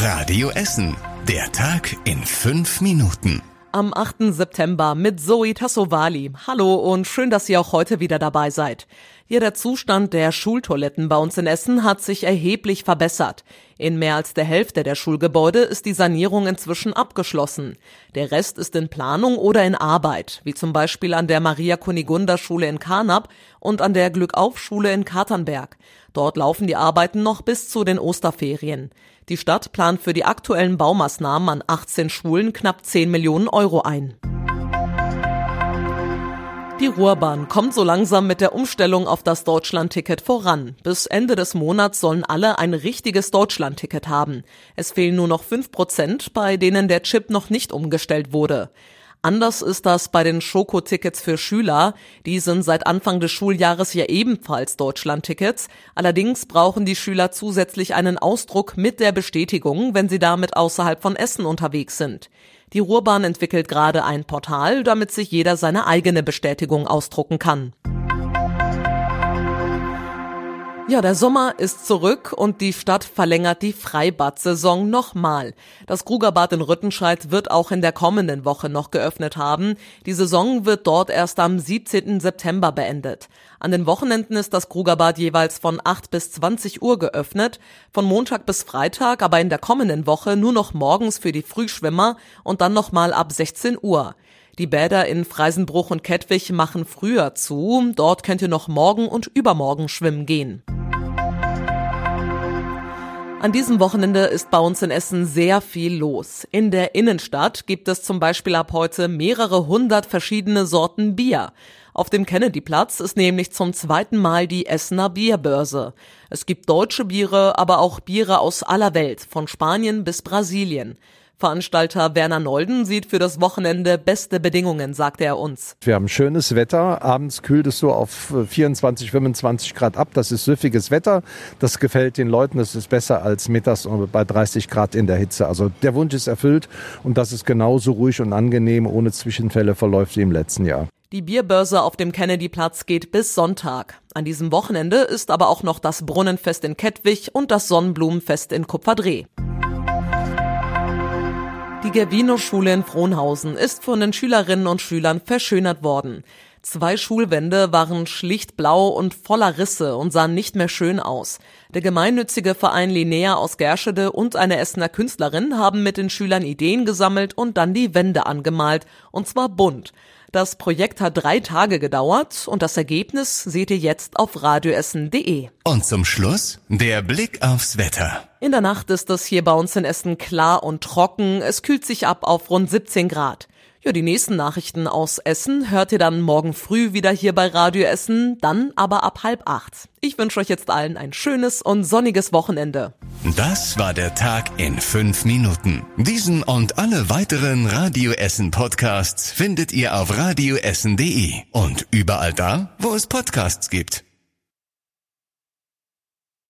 Radio Essen. Der Tag in fünf Minuten. Am 8. September mit Zoe Tassovali. Hallo und schön, dass ihr auch heute wieder dabei seid. Hier der Zustand der Schultoiletten bei uns in Essen hat sich erheblich verbessert. In mehr als der Hälfte der Schulgebäude ist die Sanierung inzwischen abgeschlossen. Der Rest ist in Planung oder in Arbeit, wie zum Beispiel an der Maria Kunigunda Schule in Karnap und an der Glückauf Schule in Katernberg. Dort laufen die Arbeiten noch bis zu den Osterferien. Die Stadt plant für die aktuellen Baumaßnahmen an 18 Schulen knapp 10 Millionen Euro ein. Die Ruhrbahn kommt so langsam mit der Umstellung auf das Deutschlandticket voran. Bis Ende des Monats sollen alle ein richtiges Deutschlandticket haben. Es fehlen nur noch fünf Prozent, bei denen der Chip noch nicht umgestellt wurde. Anders ist das bei den Schokotickets für Schüler. Die sind seit Anfang des Schuljahres ja ebenfalls Deutschlandtickets. Allerdings brauchen die Schüler zusätzlich einen Ausdruck mit der Bestätigung, wenn sie damit außerhalb von Essen unterwegs sind. Die Ruhrbahn entwickelt gerade ein Portal, damit sich jeder seine eigene Bestätigung ausdrucken kann. Ja, der Sommer ist zurück und die Stadt verlängert die Freibad-Saison nochmal. Das Krugerbad in Rüttenscheid wird auch in der kommenden Woche noch geöffnet haben. Die Saison wird dort erst am 17. September beendet. An den Wochenenden ist das Krugerbad jeweils von 8 bis 20 Uhr geöffnet, von Montag bis Freitag, aber in der kommenden Woche nur noch morgens für die Frühschwimmer und dann nochmal ab 16 Uhr. Die Bäder in Freisenbruch und Kettwig machen früher zu. Dort könnt ihr noch morgen und übermorgen schwimmen gehen. An diesem Wochenende ist bei uns in Essen sehr viel los. In der Innenstadt gibt es zum Beispiel ab heute mehrere hundert verschiedene Sorten Bier. Auf dem Kennedyplatz ist nämlich zum zweiten Mal die Essener Bierbörse. Es gibt deutsche Biere, aber auch Biere aus aller Welt, von Spanien bis Brasilien. Veranstalter Werner Nolden sieht für das Wochenende beste Bedingungen, sagte er uns. Wir haben schönes Wetter. Abends kühlt es so auf 24, 25 Grad ab. Das ist süffiges Wetter. Das gefällt den Leuten. Das ist besser als mittags bei 30 Grad in der Hitze. Also der Wunsch ist erfüllt und das ist genauso ruhig und angenehm ohne Zwischenfälle verläuft wie im letzten Jahr. Die Bierbörse auf dem Kennedyplatz geht bis Sonntag. An diesem Wochenende ist aber auch noch das Brunnenfest in Kettwig und das Sonnenblumenfest in Kupferdreh. Die Gervino-Schule in Frohnhausen ist von den Schülerinnen und Schülern verschönert worden. Zwei Schulwände waren schlicht blau und voller Risse und sahen nicht mehr schön aus. Der gemeinnützige Verein Linnea aus Gerschede und eine Essener Künstlerin haben mit den Schülern Ideen gesammelt und dann die Wände angemalt. Und zwar bunt. Das Projekt hat drei Tage gedauert und das Ergebnis seht ihr jetzt auf radioessen.de. Und zum Schluss der Blick aufs Wetter. In der Nacht ist es hier bei uns in Essen klar und trocken. Es kühlt sich ab auf rund 17 Grad. Ja, die nächsten Nachrichten aus Essen hört ihr dann morgen früh wieder hier bei Radio Essen, dann aber ab halb acht. Ich wünsche euch jetzt allen ein schönes und sonniges Wochenende. Das war der Tag in fünf Minuten. Diesen und alle weiteren Radio Essen Podcasts findet ihr auf radioessen.de und überall da, wo es Podcasts gibt.